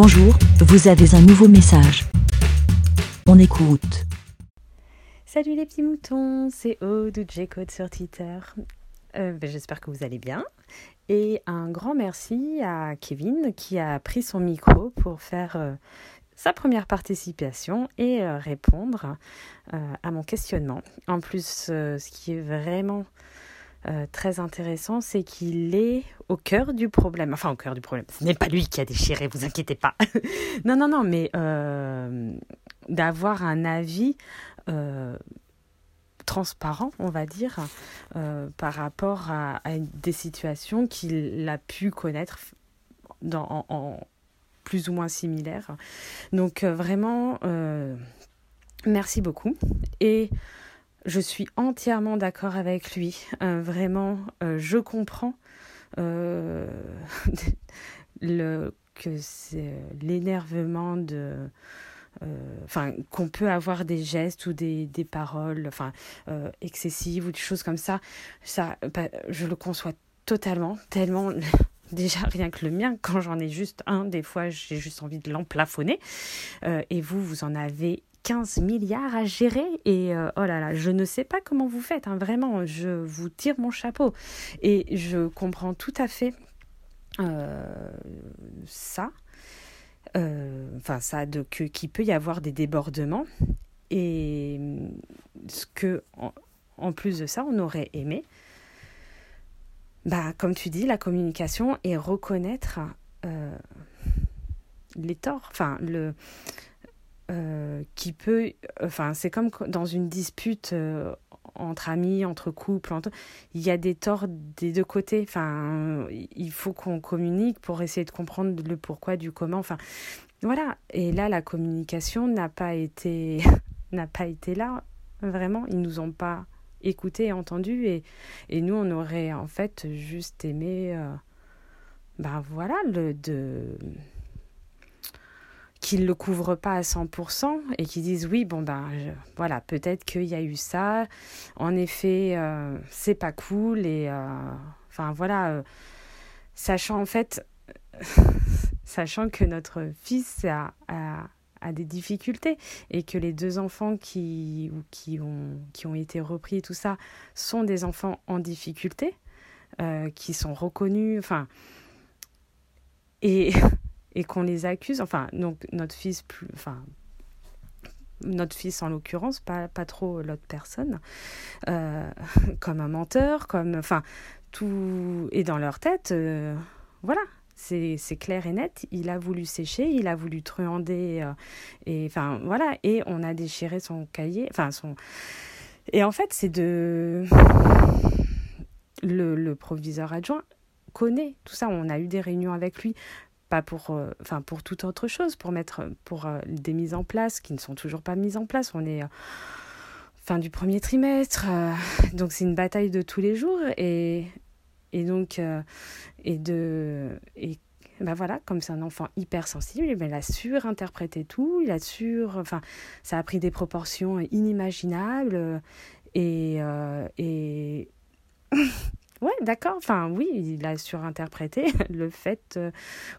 Bonjour, vous avez un nouveau message. On écoute. Salut les petits moutons, c'est Aude J-Code sur Twitter. Euh, ben, J'espère que vous allez bien. Et un grand merci à Kevin qui a pris son micro pour faire euh, sa première participation et euh, répondre à mon questionnement. En plus, ce qui est vraiment euh, très intéressant, c'est qu'il est au cœur du problème. Enfin, au cœur du problème. Ce n'est pas lui qui a déchiré, vous inquiétez pas. non, non, non, mais euh, d'avoir un avis euh, transparent, on va dire, par rapport à, des situations qu'il a pu connaître dans, en, plus ou moins similaires. Donc, vraiment, merci beaucoup. Et je suis entièrement d'accord avec lui. Euh, vraiment, euh, je comprends euh, le, que c'est l'énervement de. Enfin, qu'on peut avoir des gestes ou des, des paroles enfin, excessives ou des choses comme ça. Ça, bah, je le conçois totalement, tellement. Déjà, rien que le mien, quand j'en ai juste un, des fois, j'ai juste envie de l'emplafonner. Et vous, vous en avez 15 milliards à gérer. Et euh, oh là là, je ne sais pas comment vous faites, hein, vraiment, je vous tire mon chapeau. Et je comprends tout à fait euh, ça, euh, enfin ça, de, que, qu'il peut y avoir des débordements. Et ce que, en, plus de ça, on aurait aimé, bah, comme tu dis, la communication et reconnaître les torts, enfin le euh, qui peut, enfin c'est comme dans une dispute euh, entre amis, entre couples, entre... il y a des torts des deux côtés. Enfin, il faut qu'on communique pour essayer de comprendre le pourquoi du comment. Enfin, voilà. Et là, la communication n'a pas été n'a pas été là. Vraiment, ils nous ont pas écouté et et, et nous on aurait en fait juste aimé ben voilà le de qu'ils le couvrent pas à 100% et qu'ils disent oui bon ben voilà peut-être qu'il y a eu ça. En effet euh, c'est pas cool et euh, enfin voilà euh, sachant en fait sachant que notre fils a, a, a des difficultés et que les deux enfants qui, qui, ont, qui ont été repris et tout ça sont des enfants en difficulté, euh, qui sont reconnus, enfin, et, et qu'on les accuse, enfin, donc notre fils, plus, enfin, notre fils en l'occurrence, pas, pas trop l'autre personne, euh, comme un menteur, comme, enfin, tout est dans leur tête, euh, voilà, c'est clair et net. Il a voulu sécher, il a voulu truander, euh, et enfin voilà. Et on a déchiré son cahier, enfin son. Et en fait, c'est de. Le, le proviseur adjoint connaît tout ça. On a eu des réunions avec lui, pas pour, euh, pour toute autre chose, pour mettre, pour euh, des mises en place qui ne sont toujours pas mises en place. On est euh, fin du premier trimestre, euh, donc c'est une bataille de tous les jours et et donc euh, et de et ben voilà comme c'est un enfant hypersensible ben, il a surinterprété tout il a sur enfin ça a pris des proportions inimaginables et ouais d'accord. Enfin oui il a surinterprété le fait euh,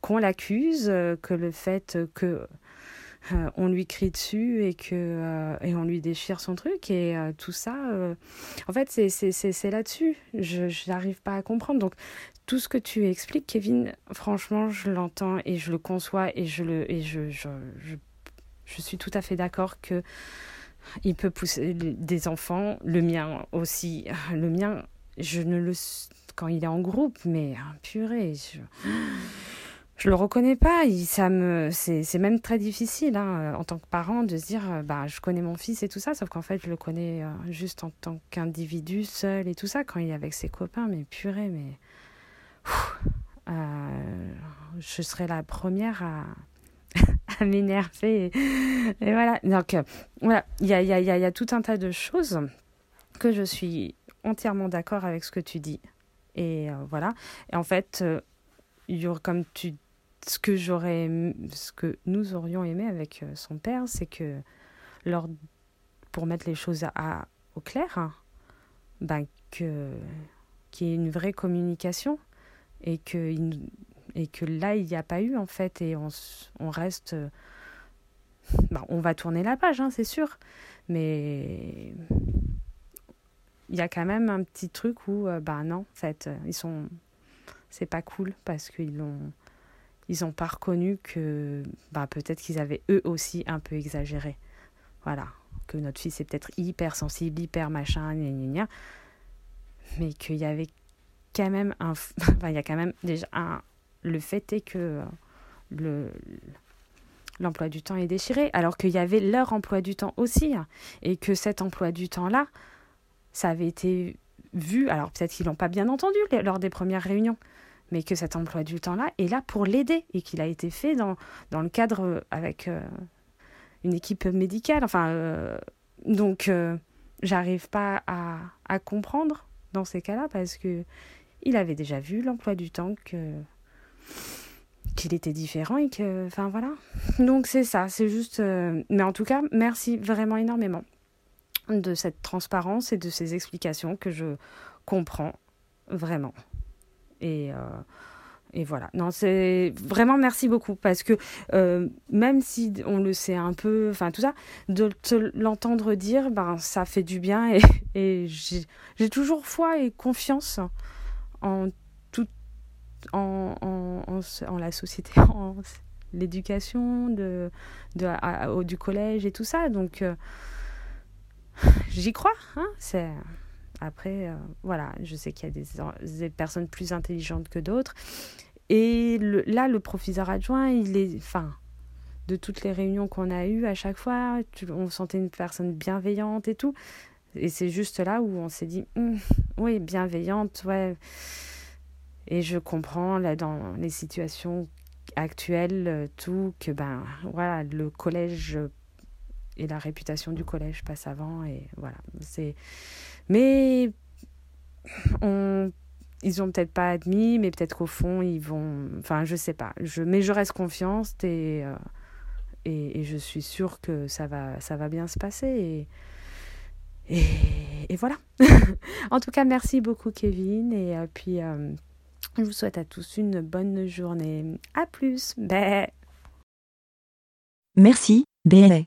qu'on l'accuse euh, que le fait que euh, on lui crie dessus et que et on lui déchire son truc et tout ça en fait c'est c'est là-dessus. Je je n'arrive pas à comprendre. Donc tout ce que tu expliques Kevin franchement je l'entends et je le conçois et je le et je je je, je suis tout à fait d'accord que il peut pousser des enfants le mien aussi le mien je ne le quand il est en groupe mais purée je je le reconnais pas, il, ça me, c'est, même très difficile hein, en tant que parent de se dire, euh, bah, je connais mon fils et tout ça, sauf qu'en fait, je le connais euh, juste en tant qu'individu seul et tout ça, quand il est avec ses copains, mais purée, mais euh, je serais la première à, m'énerver. Et, voilà, donc voilà, il y a, y, a, y a- y a tout un tas de choses que je suis entièrement d'accord avec ce que tu dis. Et euh, voilà, et en fait, euh, comme tu ce que j'aurais ce que nous aurions aimé avec euh, son père c'est que lors pour mettre les choses à, au clair hein, ben que qu'il y ait une vraie communication et que et que là, il n'y a pas eu, en fait, et on, on reste. Bah, on va tourner la page, hein, c'est sûr, mais il y a quand même un petit truc où, bah non, en fait, ils sont. C'est pas cool parce qu'ils ont ils n'ont pas reconnu que bah, peut-être qu'ils avaient eux aussi un peu exagéré. Voilà, que notre fils est peut-être hyper sensible, hyper machin, gna gna gna, mais qu'il y avait quand même un. Enfin, il y a quand même déjà un. Le fait est que le l'emploi du temps est déchiré, alors qu'il y avait leur emploi du temps aussi, hein, et que cet emploi du temps-là, ça avait été vu, alors peut-être qu'ils l'ont pas bien entendu lors des premières réunions, mais que cet emploi du temps-là est là pour l'aider et qu'il a été fait dans, dans le cadre euh, avec euh, une équipe médicale. Enfin, euh, donc, j'arrive pas à, à, comprendre dans ces cas-là parce que il avait déjà vu l'emploi du temps que qu'il était différent et que enfin voilà donc c'est ça c'est juste mais en tout cas merci vraiment énormément de cette transparence et de ces explications que je comprends vraiment et, euh, et voilà. Non, c'est vraiment merci beaucoup parce que euh, même si on le sait un peu, enfin tout ça, de l'entendre dire, ben ça fait du bien et, et j'ai toujours foi et confiance en tout, en, en, la société, en l'éducation de, de du collège et tout ça. Donc euh, j'y crois. Hein, c'est après, euh, voilà, je sais qu'il y a des, personnes plus intelligentes que d'autres. Et là, le proviseur adjoint, il est. Enfin, de toutes les réunions qu'on a eues, à chaque fois, on sentait une personne bienveillante et tout. Et c'est juste là où on s'est dit, hum, oui, bienveillante, ouais. Et je comprends, là, dans les situations actuelles, euh, tout, que, ben, voilà, le collège et la réputation du collège passe avant. Et voilà, c'est mais ils ont peut-être pas admis, mais peut-être qu'au fond, ils vont. Enfin, je sais pas. Je, mais je reste confiante et, euh, et, je suis sûre que ça va, ça va bien se passer. Et, et, voilà. en tout cas, merci beaucoup, Kevin. Et euh, puis, euh, je vous souhaite à tous une bonne journée. À plus. Bé. Merci, Bé.